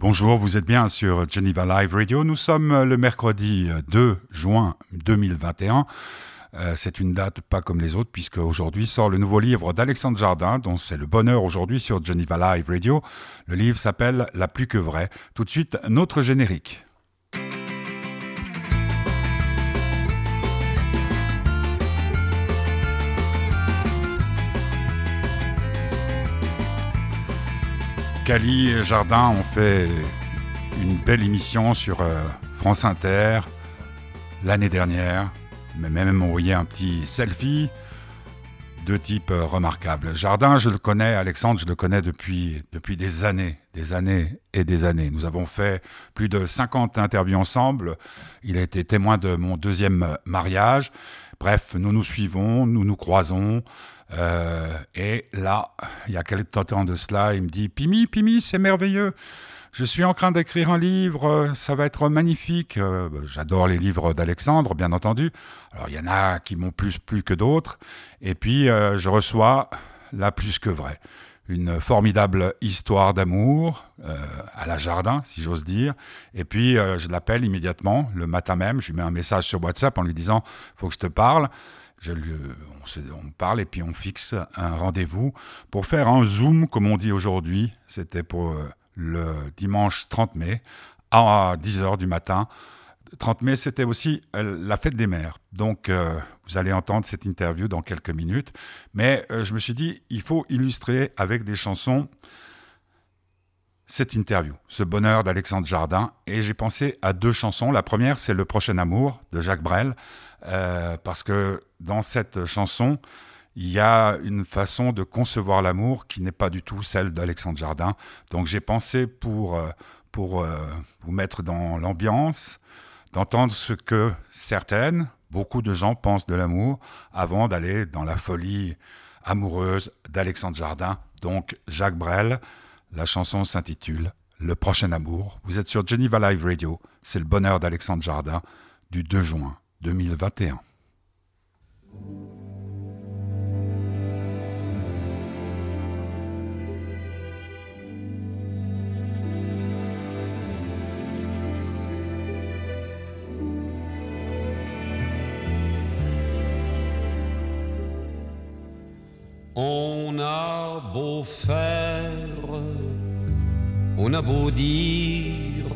Bonjour, vous êtes bien sur Geneva Live Radio. Nous sommes le mercredi 2 juin 2021. Euh, c'est une date pas comme les autres, puisque aujourd'hui sort le nouveau livre d'Alexandre Jardin, dont c'est le bonheur aujourd'hui sur Geneva Live Radio. Le livre s'appelle La plus que vraie. Tout de suite, notre générique. Cali et Jardin ont fait une belle émission sur euh, France Inter l'année dernière, mais même envoyé un petit selfie de type euh, remarquable. Jardin, je le connais, Alexandre, je le connais depuis, depuis des années, des années et des années. Nous avons fait plus de 50 interviews ensemble. Il a été témoin de mon deuxième mariage. Bref, nous nous suivons, nous nous croisons. Euh, et là, il y a quelques temps de cela, il me dit Pimi, Pimi, c'est merveilleux. Je suis en train d'écrire un livre, ça va être magnifique. Euh, j'adore les livres d'Alexandre, bien entendu. Alors, il y en a qui m'ont plus plu que d'autres. Et puis, euh, je reçois la plus que vraie. Une formidable histoire d'amour à la jardin, si j'ose dire. Et puis, je l'appelle immédiatement, le matin même. Je lui mets un message sur WhatsApp en lui disant Faut que je te parle je lui, on, parle et puis on fixe un rendez-vous pour faire un zoom, comme on dit aujourd'hui. C'était pour euh, le dimanche 30 mai à 10h du matin. 30 mai, c'était aussi euh, la fête des mères. Donc, euh, vous allez entendre cette interview dans quelques minutes. Mais je me suis dit, il faut illustrer avec des chansons cette interview, ce bonheur d'Alexandre Jardin. Et j'ai pensé à deux chansons. La première, c'est Le prochain amour de Jacques Brel. Euh, parce que dans cette chanson, il y a une façon de concevoir l'amour qui n'est pas du tout celle d'Alexandre Jardin. Donc j'ai pensé pour, euh, pour euh, vous mettre dans l'ambiance, d'entendre ce que certaines, beaucoup de gens pensent de l'amour avant d'aller dans la folie amoureuse d'Alexandre Jardin. Donc Jacques Brel, la chanson s'intitule Le prochain amour. Vous êtes sur Geneva Live Radio, c'est le bonheur d'Alexandre Jardin du 2 juin 2021. On a beau faire, on a beau dire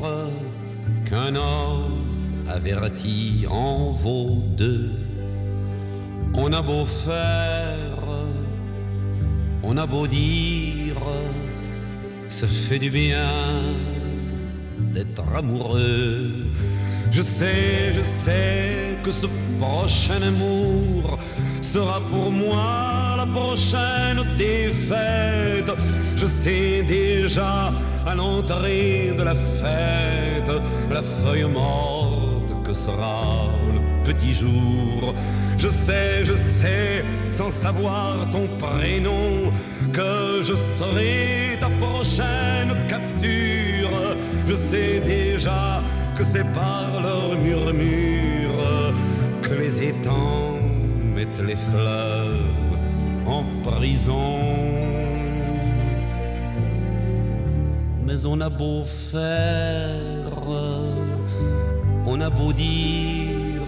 qu'un homme averti en vaut deux. On a beau faire, on a beau dire, ça fait du bien d'être amoureux. Je sais, je sais que ce prochain amour sera pour moi la prochaine défaite. Je sais déjà à l'entrée de la fête la feuille morte sera le petit jour. Je sais, je sais, sans savoir ton prénom, que je serai ta prochaine capture. Je sais déjà que c'est par leur murmure que les étangs mettent les fleuves en prison. On a beau faire on a beau dire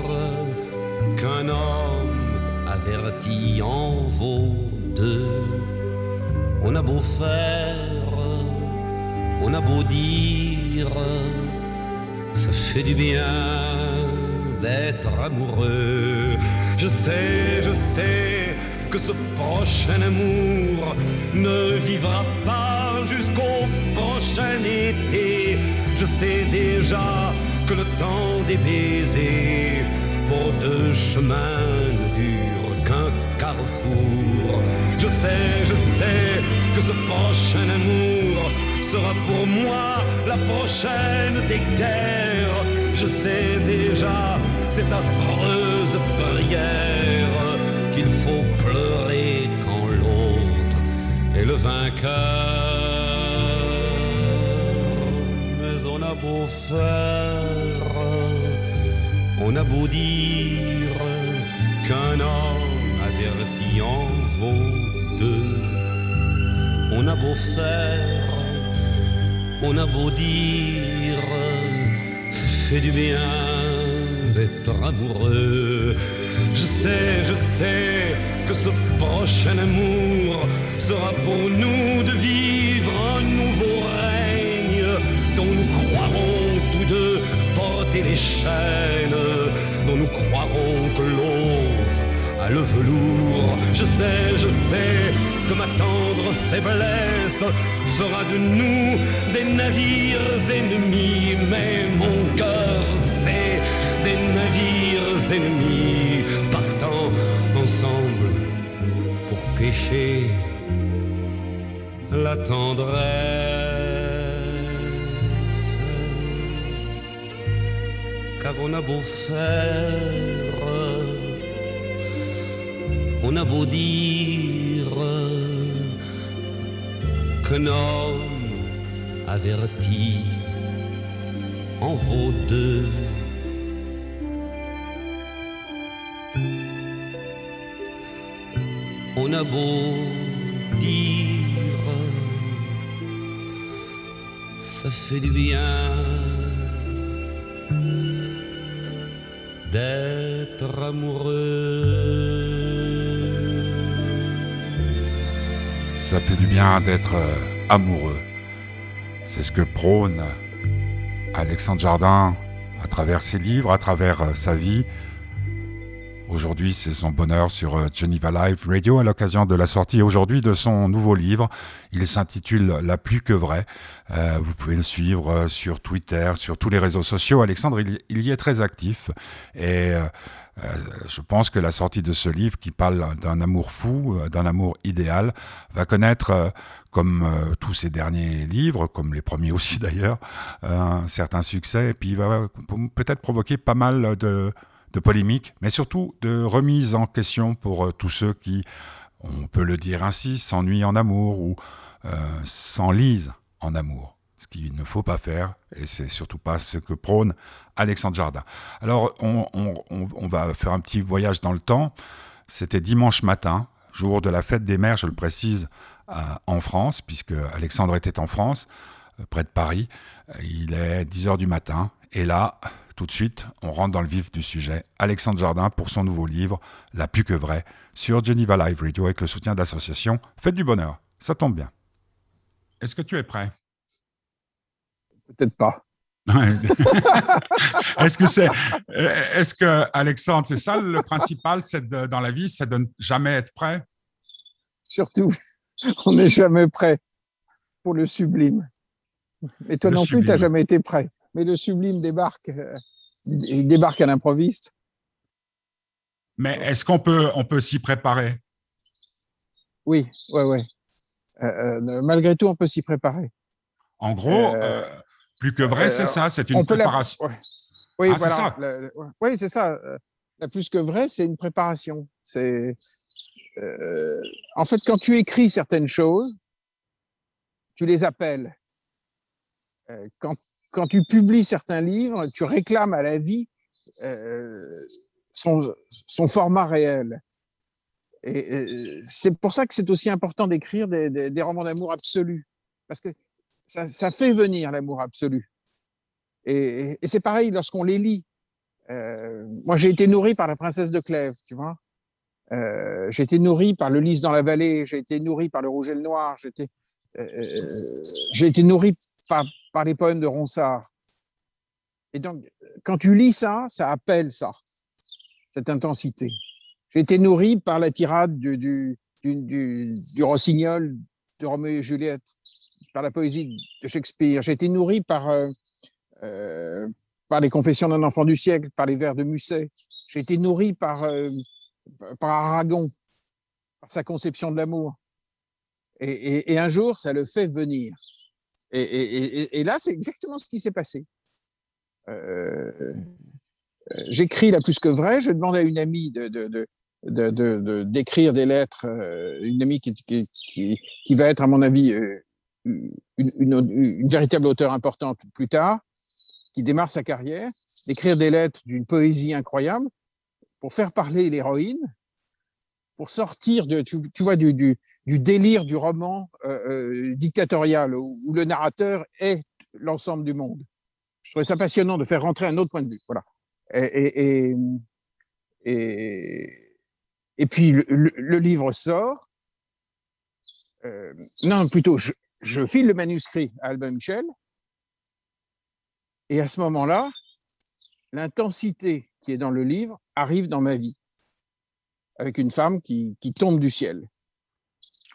qu'un homme averti en vaut deux. On a beau faire, on a beau dire, ça fait du bien d'être amoureux. Je sais, je sais que ce prochain amour ne vivra pas jusqu'au prochain été. Je sais déjà que le temps des baisers pour deux chemins ne dure qu'un carrefour. Je sais, je sais que ce prochain amour sera pour moi la prochaine des guerres. Je sais déjà cette affreuse prière qu'il faut pleurer quand l'autre est le vainqueur. A beau faire, on a beau dire qu'un homme averti en vaut deux. On a beau faire, On a beau dire, ça fait du bien d'être amoureux. Je sais, je sais que ce prochain amour sera pour nous de vivre un nouveau règne dont nous croirons tous deux porter les chaînes, dont nous croirons que l'autre a le velours. Je sais, je sais que ma tendre faiblesse fera de nous des navires ennemis, mais mon cœur c'est des navires ennemis partant ensemble pour pêcher la tendresse. Qu'avons a beau faire, on a beau dire qu'un homme averti en vaut deux. On a beau dire, ça fait du bien d'être amoureux. Ça fait du bien d'être euh, amoureux. C'est ce que prône Alexandre Jardin à travers ses livres, à travers euh, sa vie. Aujourd'hui, c'est son bonheur sur euh, Geneva Live Radio à l'occasion de la sortie aujourd'hui de son nouveau livre. Il s'intitule La plus que vraie. Euh, vous pouvez le suivre euh, sur Twitter, sur tous les réseaux sociaux. Alexandre, il, y est très actif et je pense que la sortie de ce livre qui parle d'un amour fou, d'un amour idéal, va connaître, comme tous ses derniers livres, comme les premiers aussi d'ailleurs, un certain succès et puis il va peut-être provoquer pas mal de de polémiques, mais surtout de remise en question pour euh, tous ceux qui, on peut le dire ainsi, s'ennuient en amour ou euh, s'enlisent en amour. Ce qu'il ne faut pas faire, et c'est surtout pas ce que prône Alexandre Jardin. Alors, on, va faire un petit voyage dans le temps. C'était dimanche matin, jour de la fête des mères, je le précise, en France, puisque Alexandre était en France, euh, près de Paris. Il est 10h du matin, et là, tout de suite, on rentre dans le vif du sujet. Alexandre Jardin pour son nouveau livre, La plus que vraie, sur Geneva Live Radio avec le soutien d'association Faites du Bonheur. Ça tombe bien. Est-ce que tu es prêt? Peut-être pas. Est-ce que c'est, euh, est-ce que Alexandre, c'est ça le principal, c'est de- dans la vie, c'est de ne jamais être prêt? Surtout, on n'est jamais prêt pour le sublime. Et toi Le non plus, tu n'as jamais été prêt. Mais le sublime débarque, euh, il débarque à l'improviste. Mais est-ce qu'on peut, on peut s'y préparer? Oui, ouais, ouais. Euh, euh, malgré tout, on peut s'y préparer. En gros, Euh, euh, plus que vrai, c'est ça, c'est une la- préparation. ouais. Oui, Ah, c'est voilà. ça. Le- le- ouais. oui, c'est ça. La plus que vrai, c'est une préparation. C'est en fait quand tu écris certaines choses, tu les appelles. Quand, quand tu publies certains livres, tu réclames à la vie euh, son, format réel. Et, c'est pour ça que c'est aussi important d'écrire des, romans d'amour absolus, parce que ça, fait venir l'amour absolu. Et, c'est pareil lorsqu'on les lit. Euh, moi, j'ai été nourri par la princesse de Clèves, tu vois. Euh, j'ai été nourri par le lys dans la vallée, j'ai été nourri par le rouge et le noir, j'ai été, euh, été nourri par, par les poèmes de Ronsard. Et donc, quand tu lis ça, ça appelle ça, cette intensité. J'ai été nourri par la tirade du, rossignol de Roméo et Juliette, par la poésie de Shakespeare. J'ai été nourri par, euh, euh, par les confessions d'un enfant du siècle, par les vers de Musset. J'ai été nourri par, euh, par Aragon, par sa conception de l'amour. Et un jour, ça le fait venir. Et, là, c'est exactement ce qui s'est passé. Euh, euh, J'écris la plus que vrai. Je demande à une amie de, d'écrire des lettres, euh, une amie qui, qui, va être, à mon avis, une- une véritable auteure importante plus tard, qui démarre sa carrière, d'écrire des lettres d'une poésie incroyable pour faire parler l'héroïne. Pour sortir de, tu, vois, du, délire du roman euh, euh, dictatorial où, le narrateur est l'ensemble du monde. Je trouvais ça passionnant de faire rentrer un autre point de vue. Voilà. Et, et, et, puis le, livre sort. Euh, non, plutôt, je, je file le manuscrit à Albin Michel. Et à ce moment-là, l'intensité qui est dans le livre arrive dans ma vie avec une femme qui, qui tombe du ciel.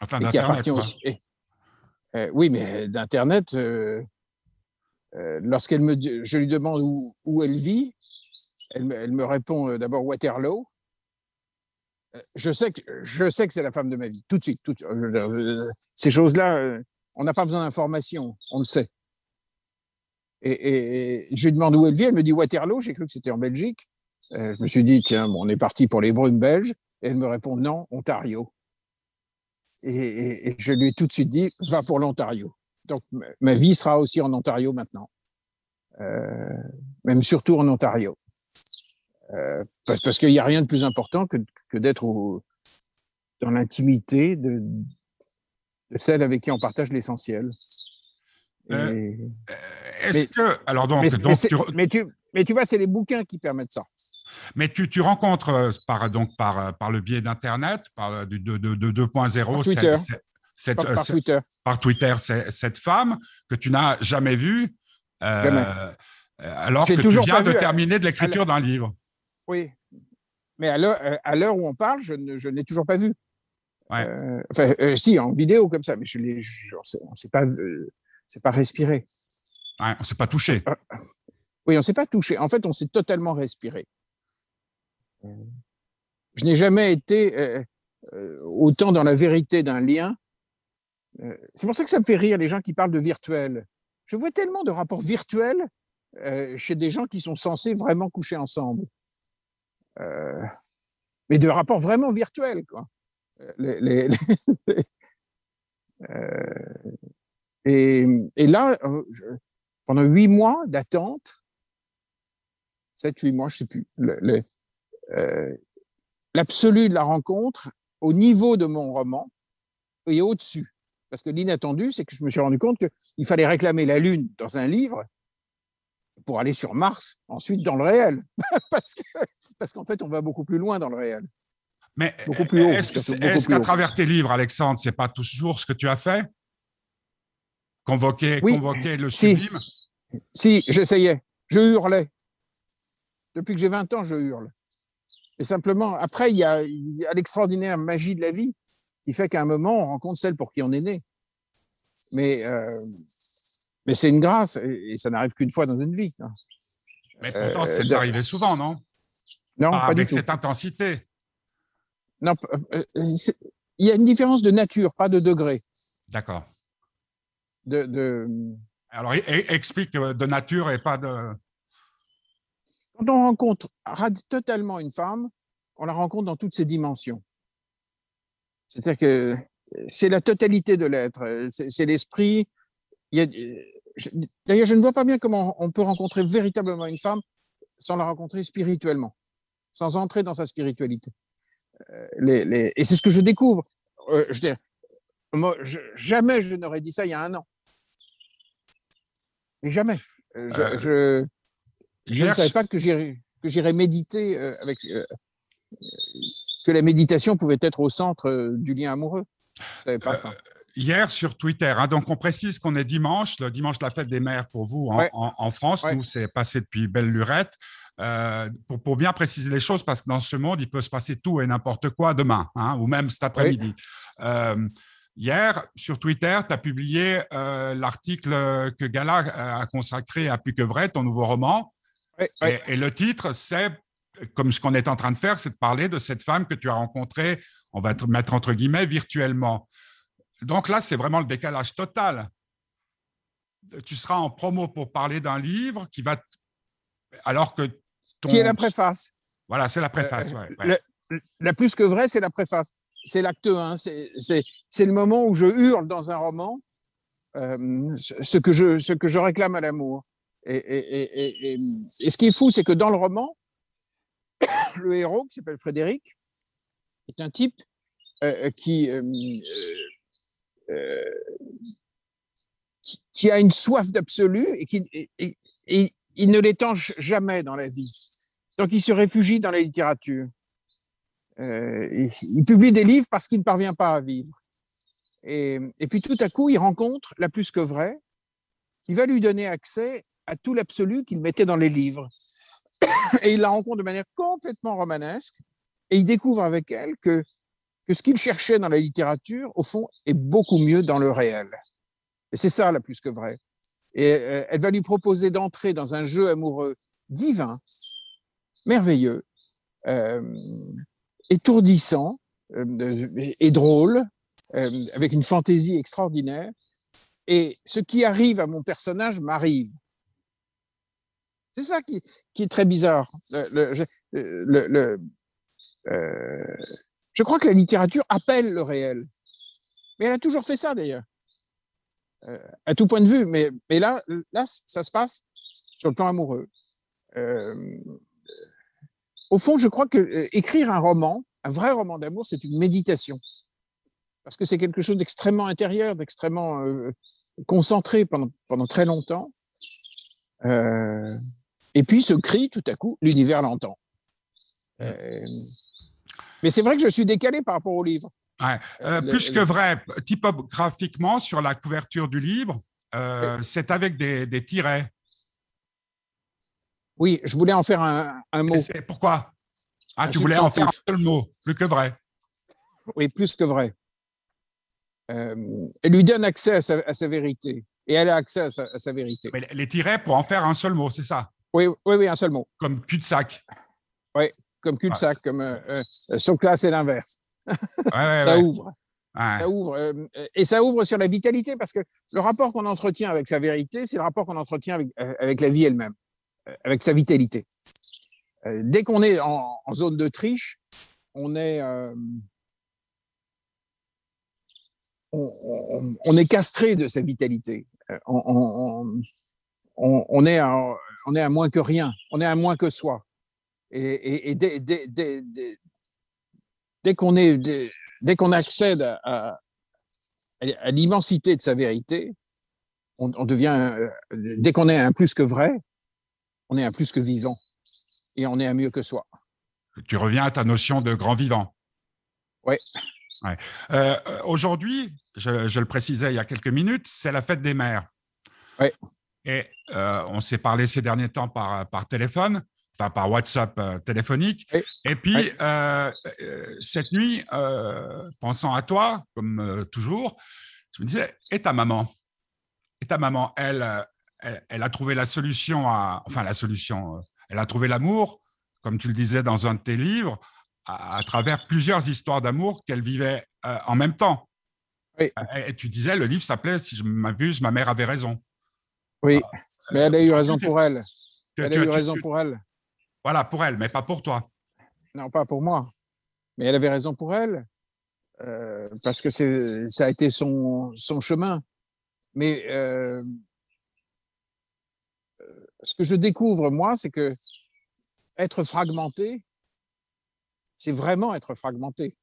Enfin, et qui appartient aussi. Et, euh, oui, mais d'Internet, euh, euh, lorsqu'elle me, je lui demande où, où elle vit, elle me, elle me répond d'abord Waterloo. Je sais que je sais que c'est la femme de ma vie, tout de suite. Tout, ces choses-là, on n'a pas besoin d'informations, on le sait. Et, et, et, je lui demande où elle vit, elle me dit Waterloo, j'ai cru que c'était en Belgique. Euh, je me suis dit, tiens, bon, on est parti pour les brumes belges. Et elle me répond, non, Ontario. Et, et je lui ai tout de suite dit, va pour l'Ontario. Donc, ma vie sera aussi en Ontario maintenant. Euh, même surtout en Ontario. Euh, parce, parce qu'il n'y a rien de plus important que, que d'être dans l'intimité de, de celle avec qui on partage l'essentiel. Euh, Est-ce que alors donc, mais, donc mais, tu... mais, tu, mais tu vois, c'est les bouquins qui permettent ça. Mais tu, tu rencontres par donc par par le biais d'internet, par du de, de, de 2.0, Twitter. Cette, cette, par, par, Twitter. Par Twitter, cette femme que tu n'as jamais vue, euh, jamais. alors que tu viens de terminer de l'écriture d'un livre. Oui, mais à l'heure où on parle, je ne, je n'ai toujours pas vu. Ouais. Euh, enfin, euh, si, en vidéo comme ça, mais je l'ai, on ne s'est pas, euh, pas respiré. Ouais, on ne s'est pas touché. Oui, on ne s'est pas touché. En fait, on s'est totalement respiré. Je n'ai jamais été euh, autant dans la vérité d'un lien. c'est pour ça que ça me fait rire les gens qui parlent de virtuel. Je vois tellement de rapports virtuels chez des gens qui sont censés vraiment coucher ensemble. mais de rapports vraiment virtuels, quoi euh, et, là, pendant huit mois d'attente, sept, huit mois, je sais plus, euh, de la rencontre au niveau de mon roman et au-dessus. Parce que l'inattendu, c'est que je me suis rendu compte qu'il fallait réclamer la Lune dans un livre pour aller sur Mars, ensuite dans le réel. parce qu'en parce fait, on va beaucoup plus loin dans le réel. Mais beaucoup plus haut. Est-ce est qu'à travers tes livres, Alexandre, c'est pas toujours ce que tu as fait? Convoquer, oui, convoquer le si, sublime? Si, j'essayais. Je hurlais. Depuis que j'ai 20 ans, je hurle. Et simplement, après, il y a, l'extraordinaire magie de la vie qui fait qu'à un moment, on rencontre celle pour qui on est né. Mais, euh, mais c'est une grâce, et, et ça n'arrive qu'une fois dans une vie. Mais pourtant, c'est euh, arrivé souvent, non? Non, pas avec du tout. cette intensité. Non, euh, il y a une différence de nature, pas de degré. D'accord. De, de, Alors, explique de nature et pas de. Quand on rencontre totalement une femme, on la rencontre dans toutes ses dimensions. C'est-à-dire que c'est la totalité de l'être, c'est l'esprit. D'ailleurs, je ne vois pas bien comment on peut rencontrer véritablement une femme sans la rencontrer spirituellement, sans entrer dans sa spiritualité. Les, les... Et c'est ce que je découvre. Euh, je dire, moi, je, jamais je n'aurais dit ça il y a un an. Mais jamais. Je, euh, je, je ne savais pas que j'irais méditer euh, avec. Euh, que la méditation pouvait être au centre du lien amoureux. Je savais pas ça. Hier sur Twitter, hein, donc on précise qu'on est dimanche, le dimanche de la fête des mères pour vous en, Ouais. en, en France. Ouais. Nous, c'est passé depuis belle lurette. Euh, pour, pour, bien préciser les choses, parce que dans ce monde, il peut se passer tout et n'importe quoi demain, hein, ou même cet après-midi. Euh, hier, sur Twitter, tu as publié euh, l'article que Gala a consacré à Plus que vrai, ton nouveau roman. Oui, et, et, le titre, c'est, comme ce qu'on est en train de faire, c'est de parler de cette femme que tu as rencontrée, on va te mettre entre guillemets, virtuellement. Donc là, c'est vraiment le décalage total. Tu seras en promo pour parler d'un livre qui va, alors que ton... qui est la préface. Voilà, c'est la préface. Euh, ouais, ouais. Le, la plus que vrai, c'est la préface. C'est l'acte 1. C'est le moment où je hurle dans un roman euh, ce, que je, ce que je réclame à l'amour. Et, ce qui est fou, c'est que dans le roman, le héros, qui s'appelle Frédéric, est un type qui, qui, a une soif d'absolu et qui il ne l'étanche jamais dans la vie. Donc il se réfugie dans la littérature. il publie des livres parce qu'il ne parvient pas à vivre. Et, puis tout à coup, il rencontre la plus que vraie, qui va lui donner accès à tout l'absolu qu'il mettait dans les livres. Et il la rencontre de manière complètement romanesque, et il découvre avec elle que, que ce qu'il cherchait dans la littérature, au fond, est beaucoup mieux dans le réel. Et c'est ça la plus que vrai. Et euh, elle va lui proposer d'entrer dans un jeu amoureux divin, merveilleux, euh, étourdissant euh, et drôle, avec une fantaisie extraordinaire. Et ce qui arrive à mon personnage m'arrive. C'est ça qui, est très bizarre. Le, euh, je crois que la littérature appelle le réel. Mais elle a toujours fait ça d'ailleurs, euh, à tout point de vue. Mais, là, ça se passe sur le plan amoureux. Euh, au fond, je crois que écrire un roman, un vrai roman d'amour, c'est une méditation parce que c'est quelque chose d'extrêmement intérieur, d'extrêmement euh, concentré pendant, très longtemps. Euh, et puis ce cri, tout à coup, l'univers l'entend. Euh, mais c'est vrai que je suis décalé par rapport au livre. plus que vrai, typographiquement, sur la couverture du livre, c'est avec des, des, tirets. Oui, je voulais en faire un, un mot. Pourquoi? Ah, tu voulais en faire un seul mot, plus que vrai. Oui, plus que vrai. Euh, elle lui donne accès à sa, vérité. Et elle a accès à sa, vérité. Mais les tirets pour en faire un seul mot, c'est ça? Oui, oui, oui, un seul mot. Comme cul-de-sac. Oui, comme cul-de-sac, comme euh, euh classe et l'inverse. ça ouvre. Ça ouvre. Euh, et ça ouvre sur la vitalité, parce que le rapport qu'on entretient avec sa vérité, c'est le rapport qu'on entretient avec, avec, la vie elle-même, avec sa vitalité. dès qu'on est en, en, zone de triche, on est, on, est castré de sa vitalité. Euh, on, est à, on est à moins que rien, on est à moins que soi. Et, dès, qu'on est, dès, qu'on accède à, à l'immensité de sa vérité, on, devient, euh, dès qu'on est un plus que vrai, on est un plus que vivant et on est un mieux que soi. Tu reviens à ta notion de grand vivant. Oui. Euh, aujourd'hui, je, le précisais il y a quelques minutes, c'est la fête des mères. Oui. Et euh, on s'est parlé ces derniers temps par, par téléphone, enfin par WhatsApp euh, téléphonique. Et puis, cette nuit, pensant à toi, comme toujours, je me disais, et ta maman? Et ta maman, elle, elle, elle, a trouvé la solution à. Enfin, la solution, elle a trouvé l'amour, comme tu le disais dans un de tes livres, à, travers plusieurs histoires d'amour qu'elle vivait euh, en même temps. Oui. Euh, et, tu disais, le livre s'appelait, si je m'abuse, Ma mère avait raison. Oui, mais elle a eu raison pour elle. Elle a eu raison pour elle. Voilà, pour elle, mais pas pour toi. Non, pas pour moi. Mais elle avait raison pour elle, euh, parce que ça a été son, son chemin. Mais ce que je découvre, moi, c'est que être fragmenté, c'est vraiment être fragmenté.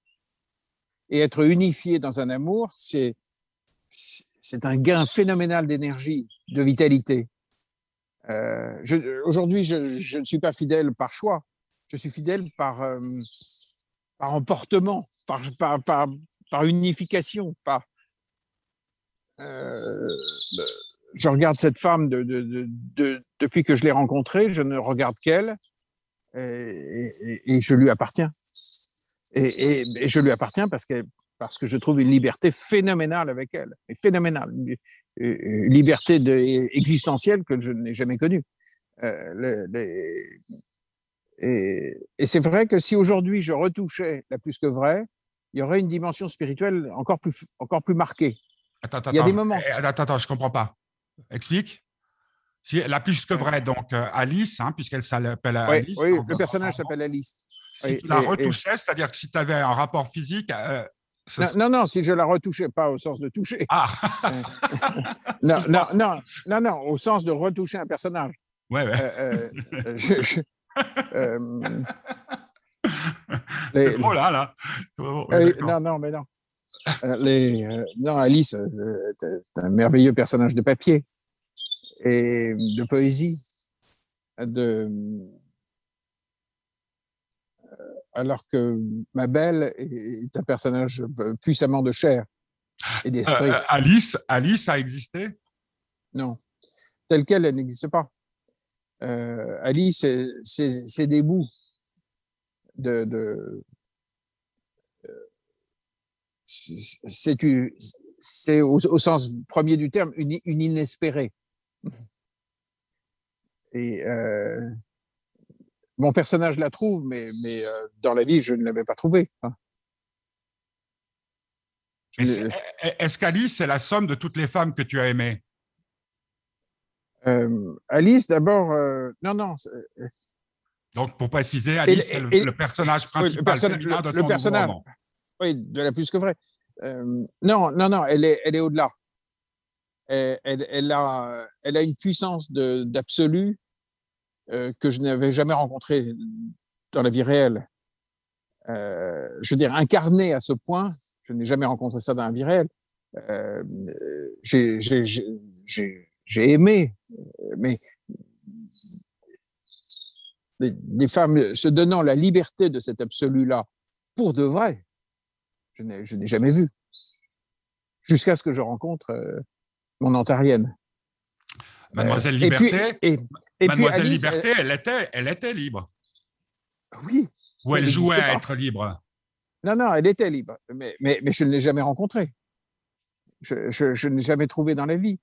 Et être unifié dans un amour, c'est c'est un gain phénoménal d'énergie, de vitalité. Euh, Aujourd'hui, je, ne suis pas fidèle par choix, je suis fidèle par, euh, emportement, par, unification. Euh, je regarde cette femme de, de, de, depuis que je l'ai rencontrée, je ne regarde qu'elle et, et, je lui appartiens. Et, je lui appartiens parce que, parce que je trouve une liberté phénoménale avec elle, et phénoménale, une liberté de, existentielle que je n'ai jamais connue. Euh, et, c'est vrai que si aujourd'hui je retouchais la plus que vrai, il y aurait une dimension spirituelle encore plus, encore plus marquée. Attends, attends, il y a des moments. Eh, attends, attends, je comprends pas. Explique. Si, la plus que vrai, donc euh, Alice, hein, puisqu'elle s'appelle Alice. Oui, le personnage s'appelle Alice si tu la retouchais, c'est-à-dire que si tu avais un rapport physique. Euh, non, non, si je la retouchais, pas au sens de toucher. Ah non, non, non, non, non, au sens de retoucher un personnage. Ouais, ouais. Euh, euh, Les- C'est drôle, hein, là Ouais, Euh, non, non, mais non. Euh, les, euh, non, Alice, euh, c'est un merveilleux personnage de papier et de poésie. De, euh, alors que ma belle est un personnage euh, puissamment de chair et d'esprit. Euh, euh, Alice, Alice a existé? Non, telle qu'elle, elle n'existe pas. Euh, Alice, c'est- des bouts de. de euh, c'est- au, au sens premier du terme une, une inespérée. Et euh, mon personnage la trouve, mais, mais euh, dans la vie, je ne l'avais pas trouvée. hein. Est-ce qu'Alice, c'est la somme de toutes les femmes que tu as aimées euh, Alice, d'abord, euh, non, non, Donc, pour préciser, Alice, c'est le, et- le personnage principal le personnage- féminin de le- ton personnage. roman. Oui, de la plus que vrai. Euh, non, non, non, elle est, elle est au-delà. Elle, elle- elle a, elle a une puissance de- d'absolu que je n'avais jamais rencontrée dans la vie réelle. Euh, je veux dire, incarnée à ce point, je n'ai jamais rencontré ça dans la vie réelle. Euh, j'ai- aimé, euh, mais des, femmes se donnant la liberté de cet absolu-là pour de vrai, je n'ai jamais vu. Jusqu'à ce que je rencontre euh, mon ontarienne. Mademoiselle Euh, et puis- Liberté, et, et puis Mademoiselle Alice, Liberté, elle était, elle était libre. oui. Ou elle Elle jouait à être libre. Non, non, elle était libre, mais, mais, mais je ne l'ai jamais rencontrée. Je, je, je ne l'ai jamais trouvée dans la vie.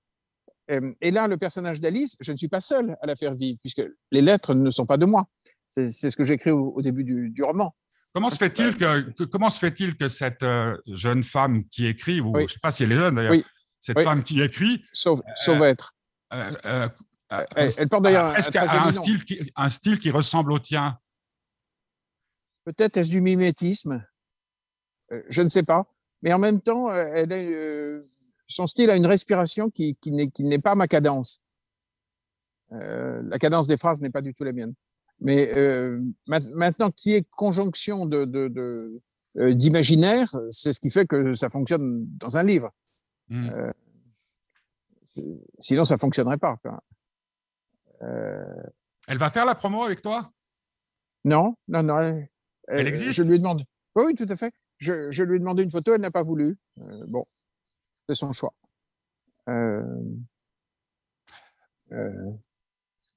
Euh, Et là, le personnage d'Alice, je ne suis pas seul à la faire vivre, puisque les lettres ne sont pas de moi. C'est ce que j'écris au, au début du, du roman. Comment se fait-il que, que- comment se fait-il que cette euh, jeune femme qui écrit, ou Oui. je ne sais pas si elle est jeune d'ailleurs, Oui. cette Oui. femme qui écrit, sauf être. Euh, euh, euh, Elle- elle porte d'ailleurs un- style qui, un style qui ressemble au tien. Peut-être est-ce du mimétisme, Euh, je ne sais pas. Mais en même temps, elle son style a une respiration qui, qui n'est pas ma cadence. Euh, la cadence des phrases n'est pas du tout la mienne. Mais euh, ma- maintenant, qui est conjonction de, euh, d'imaginaire, c'est ce qui fait que ça fonctionne dans un livre. Hmm. Sinon, ça fonctionnerait pas. Euh, Elle va faire la promo avec toi? Non, non, non. Elle, Elle existe? Je lui ai demandé. Oui, oui, tout à fait. Je, je lui ai demandé une photo, elle n'a pas voulu. Euh, bon, c'est son choix. Euh,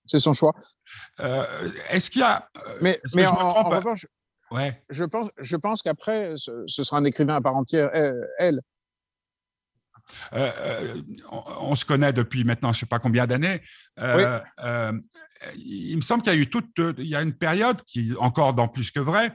c'est son choix. Est-ce qu'il y a. Mais, que je en, me en trompe? revanche, Ouais. je pense, je pense qu'après, ce, ce sera un écrivain à part entière, elle. Euh, euh, on, on se connaît depuis maintenant, je ne sais pas combien d'années. Euh, il me semble qu'il y a eu toute, il y a une période qui, encore dans plus que vrai,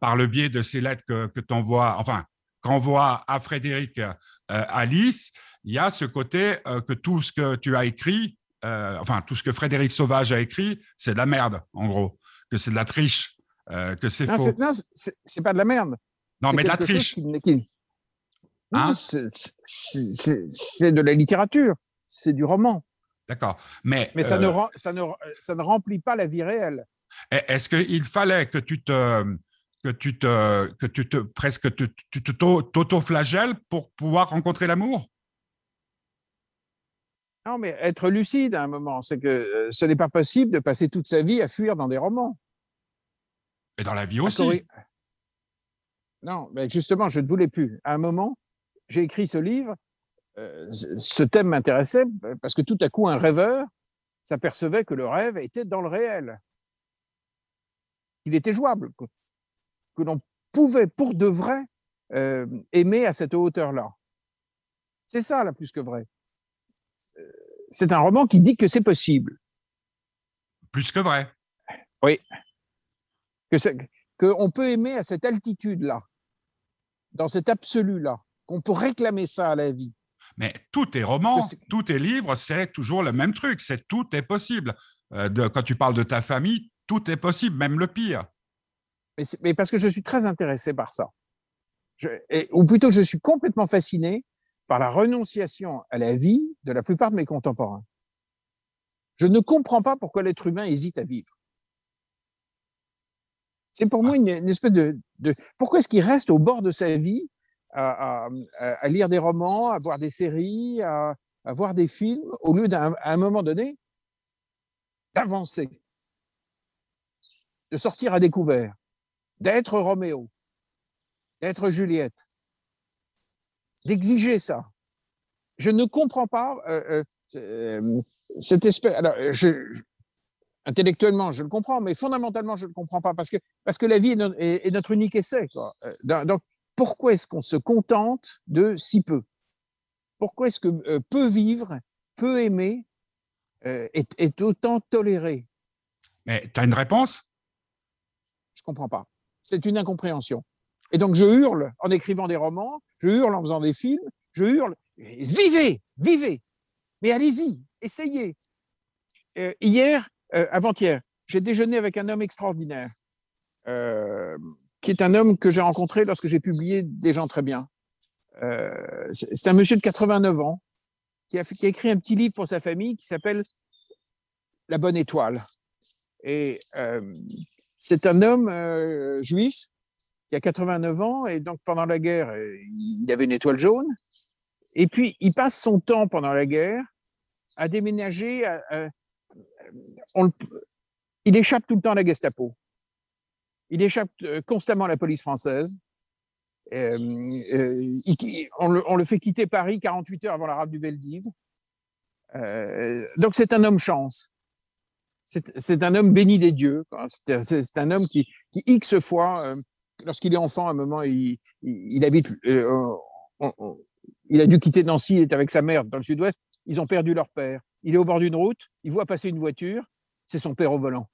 par le biais de ces lettres que, que tu envoies, enfin, qu'envoie à Frédéric Alice, il y a ce côté que tout ce que tu as écrit, enfin, tout ce que Frédéric Sauvage a écrit, c'est de la merde, en gros, que c'est de la triche, que c'est faux. non, c'est- pas de la merde. Non, mais de la triche. qui qui- Hein c'est, de la littérature, c'est du roman. D'accord. Mais, Mais ça, euh, ne, ça, ne, ça ne remplit pas la vie réelle. E- Est-ce qu'il fallait que tu te que tu te que tu te presque tu te t'au- t'auto-flagelles pour pouvoir rencontrer l'amour? Non, mais être lucide à un moment, c'est que euh, ce n'est pas possible de passer toute sa vie à fuir dans des romans. et dans la vie aussi Non, mais justement, je ne voulais plus. À un moment, j'ai écrit ce livre. euh, ce thème m'intéressait parce que tout à coup, un rêveur s'apercevait que le rêve était dans le réel. Il était jouable, que, que l'on pouvait pour de vrai euh, aimer à cette hauteur-là. C'est ça, la plus que vrai. Euh, C'est un roman qui dit que c'est possible. plus que vrai. que c'est- qu'on peut aimer à cette altitude-là, dans cet absolu-là, qu'on peut réclamer ça à la vie. Mais tout est roman, Que c'est- tout est livre, c'est toujours le même truc. C'est tout est possible. Euh, de, quand tu parles de ta famille, tout est possible, même le pire. Mais, parce que je suis très intéressé par ça. Je- et- ou plutôt, je suis complètement fasciné par la renonciation à la vie de la plupart de mes contemporains. Je ne comprends pas pourquoi l'être humain hésite à vivre. C'est pour moi une, espèce de, Pourquoi est-ce qu'il reste au bord de sa vie à, lire des romans, à voir des séries, à, voir des films, au lieu d'à un moment donné d'avancer, de sortir à découvert, d'être Roméo, d'être Juliette, d'exiger ça. Je ne comprends pas euh, euh, euh, cette espèce. Alors, intellectuellement, je le comprends, mais fondamentalement, je ne le comprends pas parce que, parce que la vie est, notre unique essai. Donc, pourquoi est-ce qu'on se contente de si peu? Pourquoi est-ce que peu vivre, peu aimer est, est autant toléré? Mais tu as une réponse? Je ne comprends pas. C'est une incompréhension. Et donc, je hurle en écrivant des romans, je hurle en faisant des films, je hurle, vivez, vivez, mais allez-y, essayez. Euh, hier, euh, avant-hier, j'ai déjeuné avec un homme extraordinaire, euh, qui est un homme que j'ai rencontré lorsque j'ai publié Des gens très bien. c'est un monsieur de 89 ans qui a, écrit un petit livre pour sa famille qui s'appelle La bonne étoile. Et c'est un homme juif qui a 89 ans, et donc pendant la guerre, euh, il avait une étoile jaune. Et puis, il passe son temps pendant la guerre à déménager. il échappe tout le temps à la Gestapo. Il échappe euh, constamment à la police française. Euh, on, le, fait quitter Paris 48 heures avant la rade du Veldiv. donc, c'est un homme chance. C'est un homme béni des dieux. C'est un homme qui, X fois lorsqu'il est enfant, à un moment, il, habite, euh, il a dû quitter Nancy, il est avec sa mère dans le sud-ouest. Ils ont perdu leur père. Il est au bord d'une route, il voit passer une voiture, c'est son père au volant.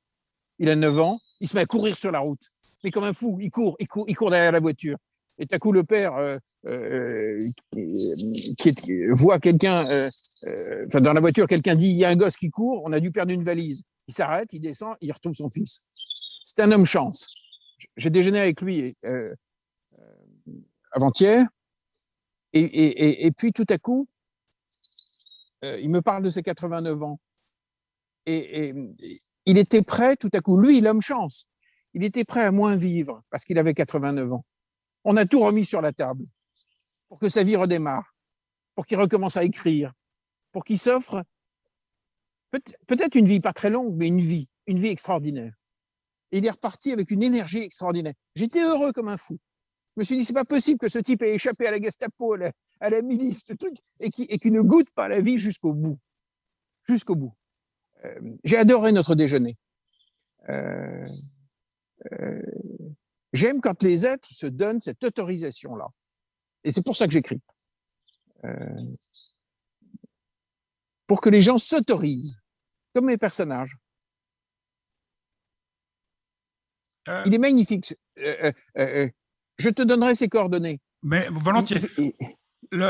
Il a 9 ans, il se met à courir sur la route. Mais comme un fou, il court, il court, il court derrière la voiture. Et tout à coup, le père euh, euh, qui, voit quelqu'un, dans la voiture, quelqu'un dit il y a un gosse qui court, on a dû perdre une valise. Il s'arrête, il descend, il retrouve son fils. C'est un homme chance j'ai déjeuné avec lui euh, euh, avant-hier, et, puis tout à coup, euh, il me parle de ses 89 ans. Et, il était prêt, tout à coup, lui, l'homme chance, il était prêt à moins vivre parce qu'il avait 89 ans. On a tout remis sur la table pour que sa vie redémarre, pour qu'il recommence à écrire, pour qu'il s'offre peut-être une vie pas très longue, mais une vie, une vie extraordinaire il est reparti avec une énergie extraordinaire. J'étais heureux comme un fou. Je me suis dit, c'est pas possible que ce type ait échappé à la Gestapo, à la, milice, truc, et qui, et qui ne goûte pas la vie jusqu'au bout. Jusqu'au bout. Euh, j'ai adoré notre déjeuner. Euh, euh, j'aime quand les êtres se donnent cette autorisation-là. Et c'est pour ça que j'écris. pour que les gens s'autorisent, comme mes personnages. Euh. Il est magnifique. Euh, je te donnerai ses coordonnées. Mais volontiers. Il,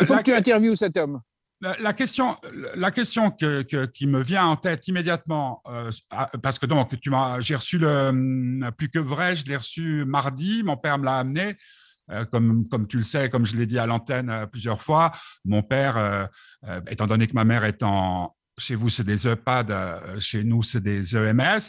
faut que tu interviewes cet homme. La, question, la question qui me vient en tête immédiatement, parce que donc tu m'as, j'ai reçu le hum, plus que vrai, je l'ai reçu mardi, mon père me l'a amené. comme, comme tu le sais, comme je l'ai dit à l'antenne plusieurs fois, mon père, étant donné que ma mère est en, chez vous c'est des EHPAD, chez nous c'est des EMS,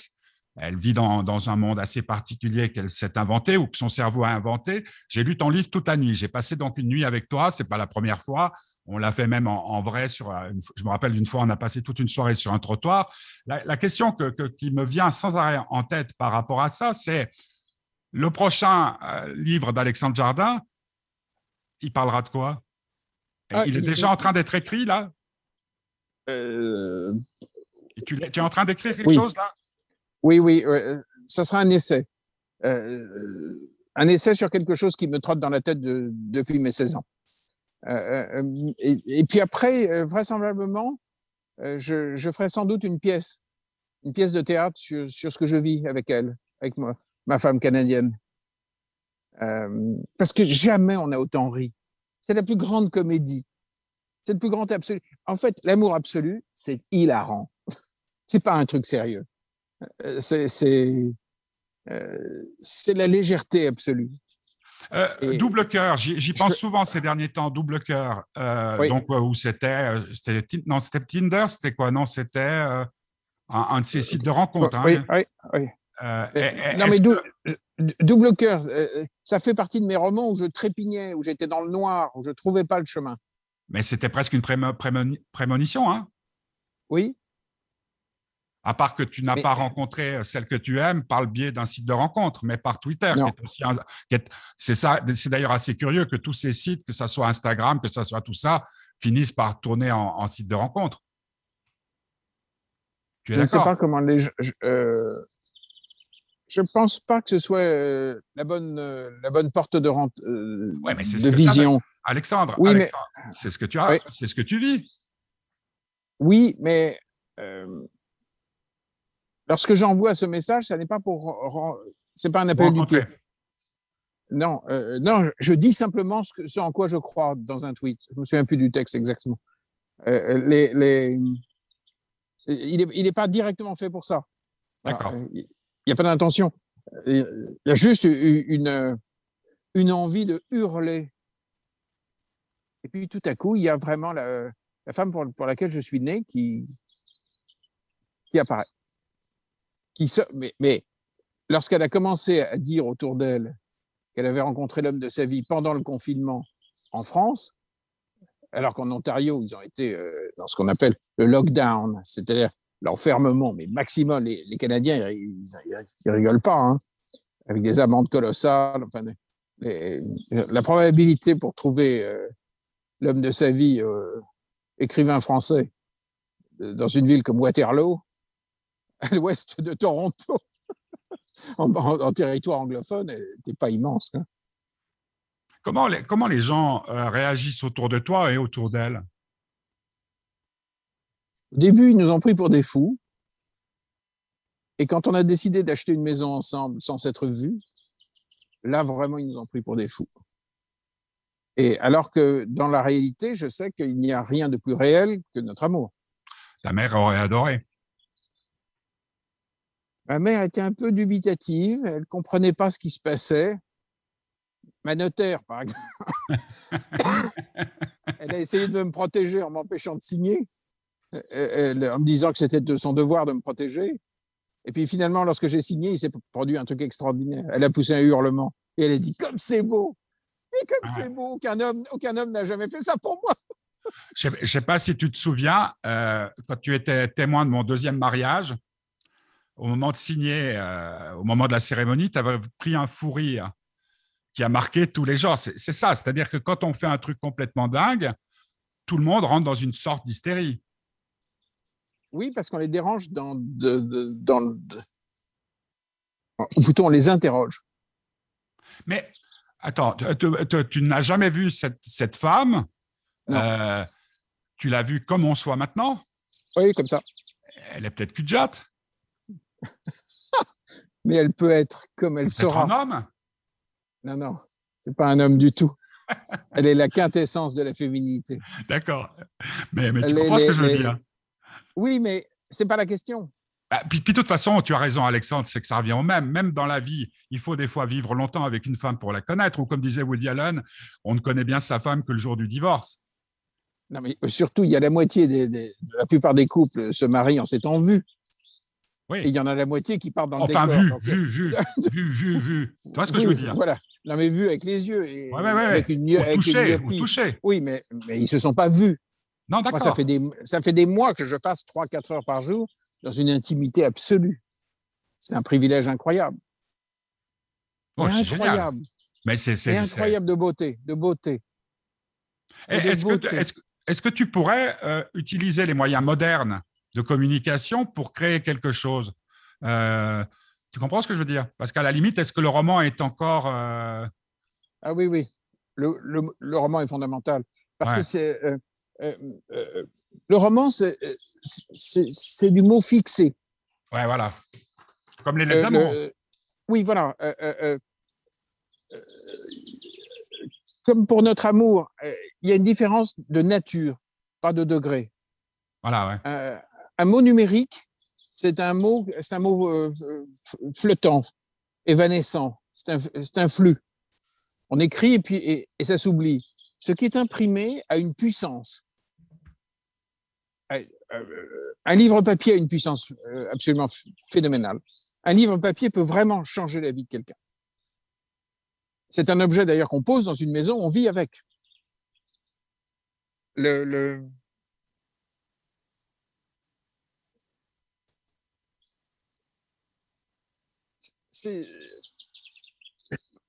elle vit dans, un monde assez particulier qu'elle s'est inventé ou que son cerveau a inventé. J'ai lu ton livre toute la nuit. J'ai passé donc une nuit avec toi. C'est pas la première fois. On l'a fait même en, vrai. Sur, je me rappelle d'une fois, on a passé toute une soirée sur un trottoir. La, question qui me vient sans arrêt en tête par rapport à ça, c'est le prochain euh, livre d'Alexandre Jardin. Il parlera de quoi? Ah, Il est déjà en train d'être écrit là? Euh, tu, es en train d'écrire quelque chose là? Oui, oui, ça sera un essai. Euh, un essai sur quelque chose qui me trotte dans la tête depuis mes 16 ans. Euh, euh, et, puis après, vraisemblablement, je, ferai sans doute une pièce, une pièce de théâtre sur, ce que je vis avec elle, avec ma femme canadienne. parce que jamais on a autant ri. C'est la plus grande comédie. C'est le plus grand absolu. En fait, l'amour absolu, c'est hilarant. c'est pas un truc sérieux. Euh, euh, c'est la légèreté absolue. Euh, double cœur, j'y pense souvent ces derniers temps. Double cœur, donc où c'était, non, c'était Tinder, c'était quoi? Non, c'était un, de ces sites de rencontre. Hein. Oui, oui, Euh, Euh, est- non, mais dou- que- d- double cœur, euh, ça fait partie de mes romans où je trépignais, où j'étais dans le noir, où je trouvais pas le chemin. mais c'était presque une prémo- prémoni- prémonition, hein Oui, À part que tu n'as Mais- pas rencontré euh, celle que tu aimes par le biais d'un site de rencontre, mais par Twitter. un- est- C'est ça. C'est d'ailleurs assez curieux que tous ces sites, que ça soit Instagram, que ça soit tout ça, finissent par tourner en, en site de rencontre. Tu es je ne sais pas comment les. gens- Je, euh, je pense pas que ce soit euh, la bonne euh, la bonne porte de rente euh, Ouais, mais ce de vision. Alexandre, Oui, mais- c'est ce que tu as, Oui. c'est ce que tu vis. Oui, mais euh, lorsque j'envoie ce message, ça n'est pas pour c'est pas un appel du pied. Non, euh, non, je- dis simplement ce, que- ce en quoi je crois dans un tweet. Je me souviens plus du texte exactement. Euh, les, les, il n'est pas directement fait pour ça. D'accord. euh, Il n'y a pas d'intention. Il y a juste une, une envie de hurler. Et puis tout à coup, il y a vraiment la, la femme pour, pour laquelle je suis né qui, qui apparaît. Mais mais lorsqu'elle a commencé à dire autour d'elle qu'elle avait rencontré l'homme de sa vie pendant le confinement en France, alors qu'en Ontario, ils ont été euh, dans ce qu'on appelle le lockdown, c'est-à-dire l'enfermement, mais maximum. Les, Canadiens, ils, ils rigolent pas, hein, avec des amendes colossales. Enfin, la probabilité pour trouver euh, l'homme de sa vie, euh, écrivain français, dans une ville comme Waterloo, à l'ouest de Toronto, en, en- en territoire anglophone, n'était pas immense. hein. Comment les, comment les gens euh, réagissent autour de toi et autour d'elle? Au début, ils nous ont pris pour des fous. Et quand on a décidé d'acheter une maison ensemble sans s'être vus, là, vraiment, ils nous ont pris pour des fous. Et alors que dans la réalité, je sais qu'il n'y a rien de plus réel que notre amour. Ta mère aurait adoré. Ma mère était un peu dubitative, elle comprenait pas ce qui se passait. Ma notaire, par exemple, elle a essayé de me protéger en m'empêchant de signer, euh, elle- en me disant que c'était de son devoir de me protéger. Et puis finalement, lorsque j'ai signé, il s'est produit un truc extraordinaire. Elle a poussé un hurlement et elle a dit comme c'est beau, mais comme Ah. c'est beau, aucun homme, aucun homme n'a jamais fait ça pour moi. Je ne sais pas si tu te souviens, euh, quand tu étais témoin de mon deuxième mariage, au moment de signer, euh, au moment de la cérémonie, tu avais pris un fou rire qui a marqué tous les gens. C'est ça, c'est-à-dire que quand on fait un truc complètement dingue, tout le monde rentre dans une sorte d'hystérie. Oui, parce qu'on les dérange dans, de, de- dans le- de- ou plutôt on les interroge. Mais attends, tu, tu- tu- tu n'as jamais vu cette, cette femme? Euh, Tu l'as vue comme on soit maintenant? Oui, comme ça. Elle est peut-être cul jatte, Mais elle peut être comme elle peut-être un sera. homme? Non, non, c'est pas un homme du tout. Elle est la quintessence de la féminité. D'accord. Mais, mais tu Les- comprends ce que je veux les- dire? Oui, mais c'est pas la question. Ah, puis, puis de toute façon, tu as raison, Alexandre, c'est que ça revient au même. Même dans la vie, il faut des fois vivre longtemps avec une femme pour la connaître. Ou comme disait Woody Allen, on ne connaît bien sa femme que le jour du divorce. Non, mais surtout, il y a la moitié des, des- la plupart des couples se marient en s'étant vus. Oui. Et il y en a la moitié qui partent dans le Enfin, décor. vu, Donc, vu, vu, vu, vu, vu. Tu vois ce que je veux dire? Voilà. Non, mais vu avec les yeux. Et Ouais, ouais, ouais, avec une, Ou avec une ou toucher. Oui, mais, mais ils se sont pas vus. Non, Moi, ça d'accord. fait, des, ça fait des mois que je passe 3-4 heures par jour dans une intimité absolue. C'est un privilège incroyable. Oh, c'est génial. incroyable. Mais c'est, Et c'est, c'est- incroyable de beauté. De beauté. Est-ce que, est-ce, que- est-ce que tu pourrais euh, utiliser les moyens modernes de communication pour créer quelque chose Euh, Tu comprends ce que je veux dire? Parce qu'à la limite, est-ce que le roman est encore. euh, Ah oui, oui. Le, le, le roman est fondamental. Parce Ouais. que c'est. euh, le roman, c'est, du mot fixé. Ouais, voilà. Comme les lettres d'amour. oui, voilà. comme pour notre amour, il y a une différence de nature, pas de degré. Voilà, ouais. Un mot numérique, c'est un mot, un euh, flottant, évanescent. C'est un, un flux. On écrit et puis et, ça s'oublie. Ce qui est imprimé a une puissance. Euh, euh, Un livre papier a une puissance euh, absolument ph- phénoménale. Un livre papier peut vraiment changer la vie de quelqu'un. C'est un objet d'ailleurs qu'on pose dans une maison, on vit avec. Le...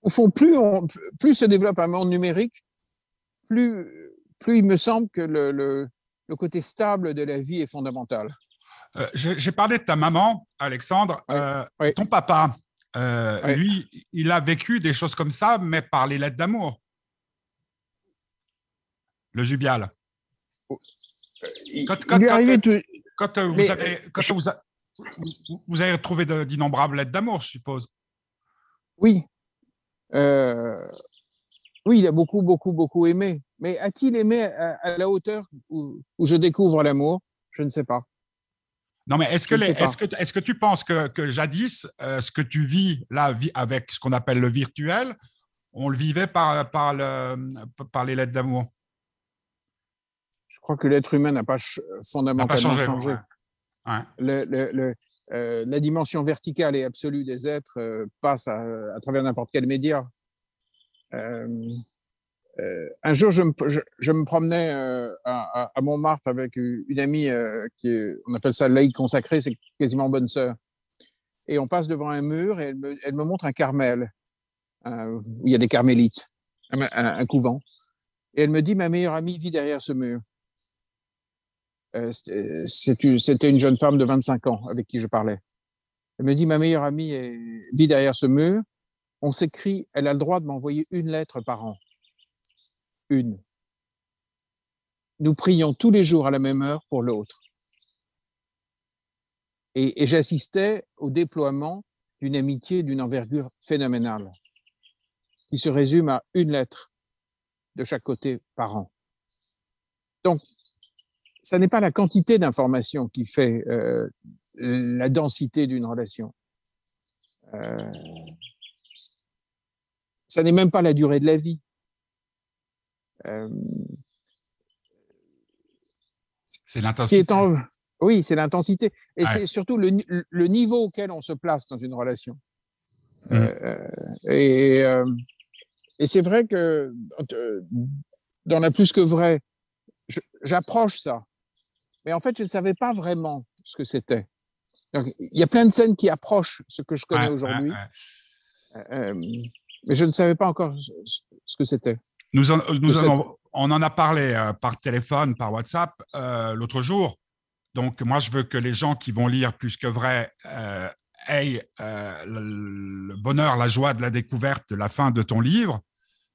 Au fond, plus, on, plus se développe un monde numérique, plus, plus il me semble que le, le, le côté stable de la vie est fondamental. Euh, J'ai parlé de ta maman, Alexandre. Oui, Euh, oui. Ton papa, euh, Oui. lui, il a vécu des choses comme ça, mais par les lettres d'amour. Le jubial. Il, Quand- quand- quand- arrivé tout- Quand vous, Mais, avez, quand je- vous, a- vous- avez trouvé de- d'innombrables lettres d'amour, je suppose. Oui. Euh, oui, il a beaucoup, beaucoup, beaucoup aimé. Mais a-t-il aimé à, à la hauteur où, où je découvre l'amour Je ne sais pas. Non, mais est-ce que, est-ce que, est-ce que tu penses que, que jadis, euh, ce que tu vis là avec ce qu'on appelle le virtuel, on le vivait par, par, le, par les lettres d'amour? Je crois que l'être humain n'a pas pas fondamentalement changé. changé. ouais. Euh, la dimension verticale et absolue des êtres euh, passe à, travers n'importe quel média. Euh, un jour, je me, promenais à, Montmartre avec une amie qui on appelle ça laïque consacrée, c'est quasiment bonne sœur. Et on passe devant un mur et elle me, montre un carmel, où il y a des carmélites, un- un couvent. Et elle me dit, ma meilleure amie vit derrière ce mur. Euh, une- C'était une jeune femme de 25 ans avec qui je parlais. Elle me dit, ma meilleure amie vit derrière ce mur. On s'écrit, elle a le droit de m'envoyer une lettre par an. Une. Nous prions tous les jours à la même heure pour l'autre. Et, et j'assistais au déploiement d'une amitié d'une envergure phénoménale, qui se résume à une lettre de chaque côté par an. Donc, ça n'est pas la quantité d'informations qui fait euh, la densité d'une relation. Euh, ça n'est même pas la durée de la vie. Euh, C'est l'intensité. en... Oui, c'est l'intensité. Et Ouais. c'est surtout le, ni- le niveau auquel on se place dans une relation. Mhm. Euh, et et c'est vrai que dans la plus que vrai, j'approche ça. Mais en fait, je ne savais pas vraiment ce que c'était. Il y a plein de scènes qui approchent ce que je connais aujourd'hui, ouais. euh, mais je ne savais pas encore ce- que c'était. Nous, en, nous on en a parlé euh, par téléphone, par WhatsApp euh, l'autre jour. Donc, moi, je veux que les gens qui vont lire plus que vrai euh, aient euh, le, le bonheur, la joie de la découverte de la fin de ton livre.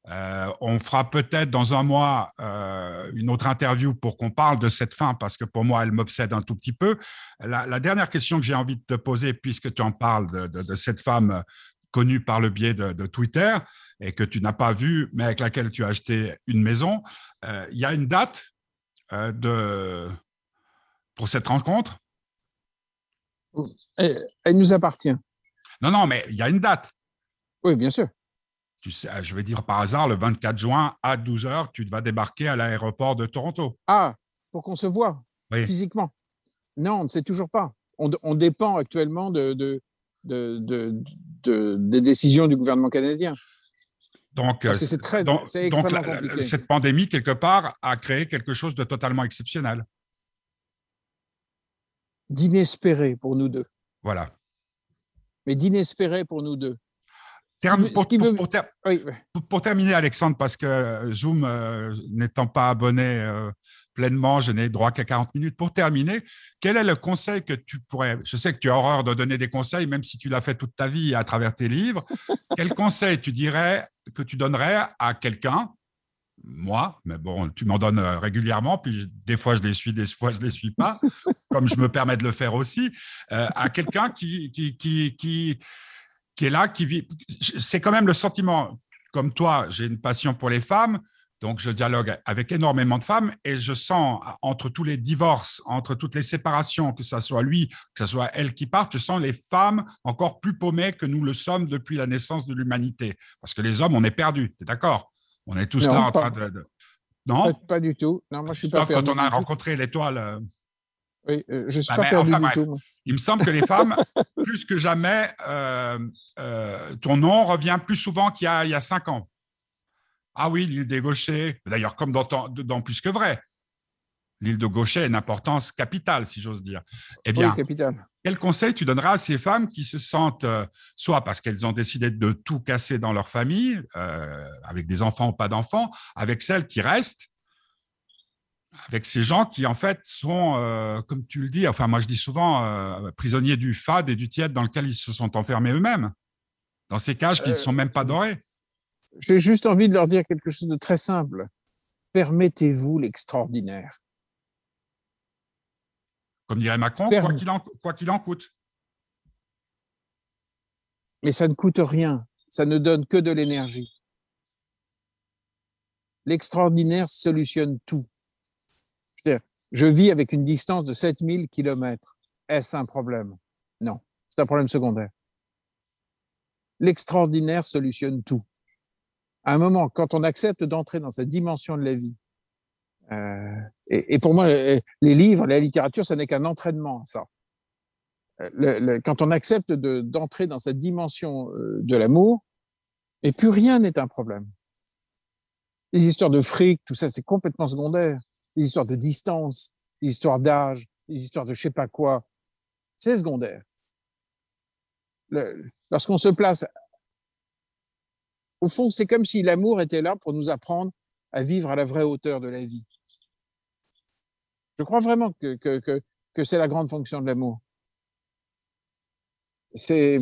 Euh, on fera peut-être dans un mois euh, une autre interview pour qu'on parle de cette fin, parce que pour moi, elle m'obsède un tout petit peu. La, la dernière question que j'ai envie de te poser, puisque tu en parles de, de- de cette femme connue par le biais de, de Twitter et que tu n'as pas vue, mais avec laquelle tu as acheté une maison, euh, il y a une date euh, de, pour cette rencontre? Elle, elle nous appartient. Non, non, mais il y a une date. Oui, bien sûr. Tu sais, je vais dire par hasard, le 24 juin à 12 heures, tu vas débarquer à l'aéroport de Toronto. Ah, pour qu'on se voit Oui. physiquement. Non, on ne sait toujours pas. On, on dépend actuellement de, de, de, de- de- des décisions du gouvernement canadien. Donc, euh, c'est très- donc- donc, la- cette pandémie, quelque part, a créé quelque chose de totalement exceptionnel. D'inespéré pour nous deux. Voilà. Mais d'inespéré pour nous deux. Pour, ce qui pour- veut- pour ter- Oui, pour- pour terminer, Alexandre, parce que Zoom euh, n'étant pas abonné euh, pleinement, je n'ai droit qu'à 40 minutes. Pour terminer, quel est le conseil que tu pourrais, je sais que tu as horreur de donner des conseils, même si tu l'as fait toute ta vie à travers tes livres, quel conseil tu dirais que tu donnerais à quelqu'un, moi, mais bon, tu m'en donnes euh, régulièrement, puis des fois je les suis, des fois je les suis pas, comme je me permets de le faire aussi, euh, à quelqu'un qui, qui, qui, qui, qui est là, qui vit. C'est quand même le sentiment, comme toi, j'ai une passion pour les femmes, donc je dialogue avec énormément de femmes et je sens entre tous les divorces, entre toutes les séparations, que ce soit lui, que ce soit elle qui parte, je sens les femmes encore plus paumées que nous le sommes depuis la naissance de l'humanité. Parce que les hommes, on est perdus, tu es d'accord? On est tous Non, là en pas- train de. de- Non? Pas, pas du tout. Non, moi, je suis pas Sauf quand perdu on a rencontré l'étoile. euh, Oui, euh, je suis Bah, pas mais perdu enfin, du bref. tout. moi. Il me semble que les femmes, plus que jamais, euh, euh, ton nom revient plus souvent qu'il y, y a, cinq ans. Ah oui, l'île des Gauchers. D'ailleurs, comme dans, dans, Plus que vrai. L'île de Gaucher a une importance capitale, si j'ose dire. Eh bien, quel conseil tu donneras à ces femmes qui se sentent, euh, soit parce qu'elles ont décidé de tout casser dans leur famille, avec des enfants ou pas d'enfants, avec celles qui restent, avec ces gens qui, en fait, sont, euh, comme tu le dis, enfin, moi je dis souvent, euh, prisonniers du fade et du tiède dans lequel ils se sont enfermés eux-mêmes, dans ces cages qui ne sont même pas euh, dorées. J'ai juste envie de leur dire quelque chose de très simple. Permettez-vous l'extraordinaire. Comme dirait Macron, quoi qu'il en, en coûte. Mais ça ne coûte rien, ça ne donne que de l'énergie. L'extraordinaire solutionne tout je vis avec une distance de 7000 km. Est-ce un problème? Non, c'est un problème secondaire. L'extraordinaire solutionne tout. À un moment, quand on accepte d'entrer dans cette dimension de la vie, euh, et, pour moi, les livres, la littérature, ça n'est qu'un entraînement, ça. Euh, quand on accepte d'entrer dans cette dimension euh, de l'amour, et plus rien n'est un problème. Les histoires de fric, tout ça, c'est complètement secondaire les histoires de distance, les histoires d'âge, les histoires de je sais pas quoi, c'est secondaire. Lorsqu'on se place, au fond, c'est comme si l'amour était là pour nous apprendre à vivre à la vraie hauteur de la vie. Je crois vraiment que, que, que, que c'est la grande fonction de l'amour. C'est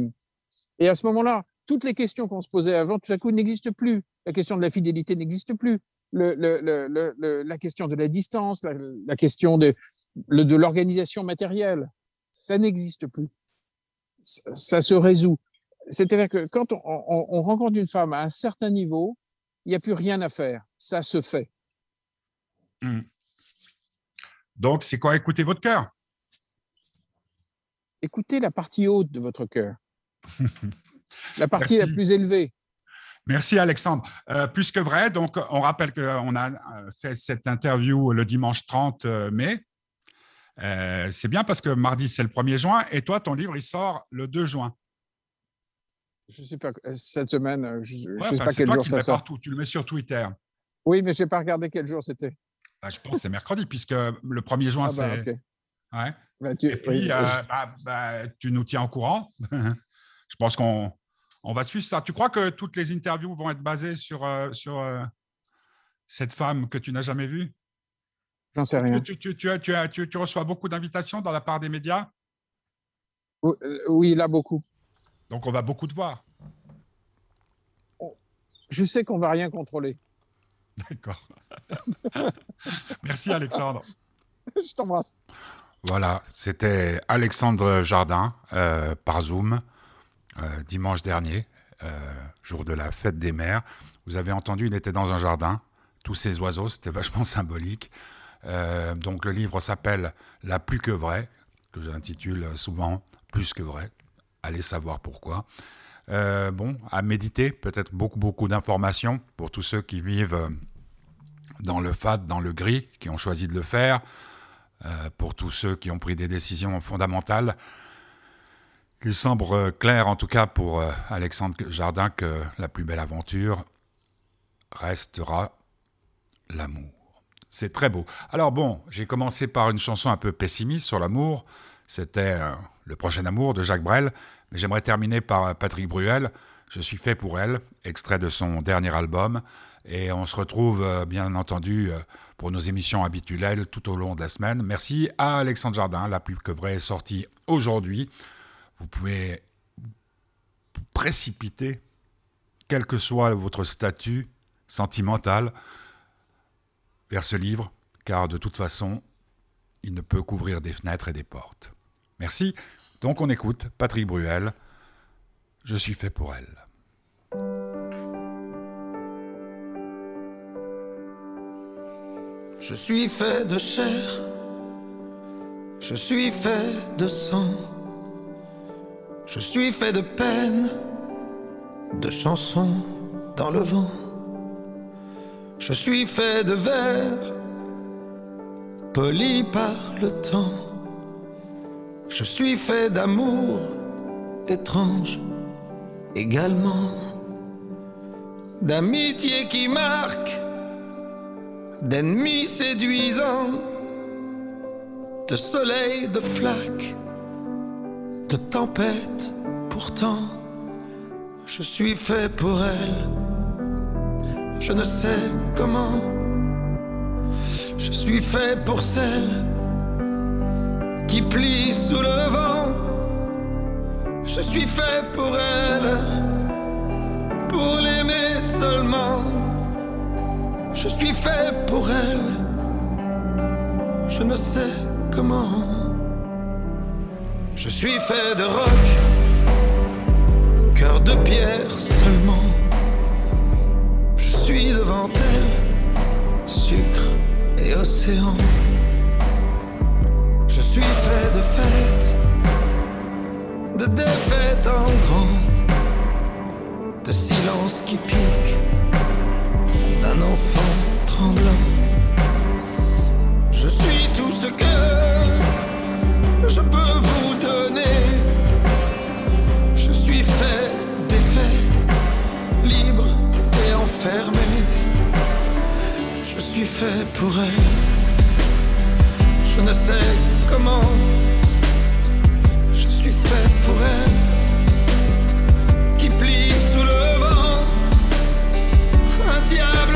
et à ce moment-là, toutes les questions qu'on se posait avant, tout à coup, n'existent plus. La question de la fidélité n'existe plus le, la question de la distance, la, question de, de l'organisation matérielle, ça n'existe plus. Ça, se résout. C'est-à-dire que quand on, rencontre une femme à un certain niveau, il n'y a plus rien à faire. Ça se fait. Hmm. Donc, c'est quoi? Écouter votre cœur Écoutez la partie haute de votre cœur. la partie la plus élevée. Merci Alexandre. Euh, plus que vrai, donc on rappelle qu'on a euh, fait cette interview le dimanche 30 euh, mai. c'est bien parce que mardi c'est le 1er juin et toi ton livre il sort le 2 juin. Je ne sais pas, cette semaine, je ne sais pas quel jour ça sort. Partout, tu le mets sur Twitter. Oui, mais je n'ai pas regardé quel jour c'était. Bah, je pense que c'est mercredi puisque le 1er juin ah bah, c'est. Ouais. Bah, tu... Et puis, tu nous tiens au courant. je pense qu'on on va suivre ça. Tu crois que toutes les interviews vont être basées sur, euh, sur euh, cette femme que tu n'as jamais vue? J'en sais rien. Tu, tu, tu, reçois beaucoup d'invitations dans la part des médias? Euh, Oui, là, beaucoup. Donc, on va beaucoup te voir. Je sais qu'on ne va rien contrôler. D'accord. Merci, Alexandre. Je t'embrasse. Voilà, c'était Alexandre Jardin par Zoom. Euh, dimanche dernier, euh, jour de la fête des mères. Vous avez entendu, il était dans un jardin, tous ces oiseaux, c'était vachement symbolique. Euh, donc le livre s'appelle La plus que vraie, que j'intitule souvent Plus que vrai. Allez savoir pourquoi. bon, à méditer, peut-être beaucoup, beaucoup d'informations pour tous ceux qui vivent dans le fade, dans le gris, qui ont choisi de le faire, pour tous ceux qui ont pris des décisions fondamentales. Il semble clair, en tout cas pour euh, Alexandre Jardin, que la plus belle aventure restera l'amour. C'est très beau. Alors bon, j'ai commencé par une chanson un peu pessimiste sur l'amour. C'était euh, Le prochain amour de Jacques Brel. Mais j'aimerais terminer par euh, Patrick Bruel. Je suis fait pour elle, extrait de son dernier album. Et on se retrouve bien entendu pour nos émissions habituelles tout au long de la semaine. Merci à Alexandre Jardin, la plus que vraie sortie aujourd'hui vous pouvez précipiter, quel que soit votre statut sentimental, vers ce livre, car de toute façon, il ne peut couvrir des fenêtres et des portes. Merci. Donc on écoute Patrick Bruel. Je suis fait pour elle. Je suis fait de chair, je suis fait de sang. Je suis fait de peine, de chansons dans le vent. Je suis fait de verre, poli par le temps. Je suis fait d'amour étrange également, d'amitié qui marque, d'ennemis séduisants, de soleil, de flaques, de tempêtes pourtant. Je suis fait pour elle, je ne sais comment. Je suis fait pour celle qui plie sous le vent. Je suis fait pour elle, pour l'aimer seulement. Je suis fait pour elle, je ne sais comment. Je suis fait de roc, cœur de pierre seulement. Je suis devant elle, sucre et océan. Je suis fait de fête, de défaite en grand, de silence qui pique, d'un enfant tremblant. Je suis tout ce que je peux vous enfermé. Je suis fait pour elle. Je ne sais comment. Je suis fait pour elle. Qui plie sous le vent. Un diable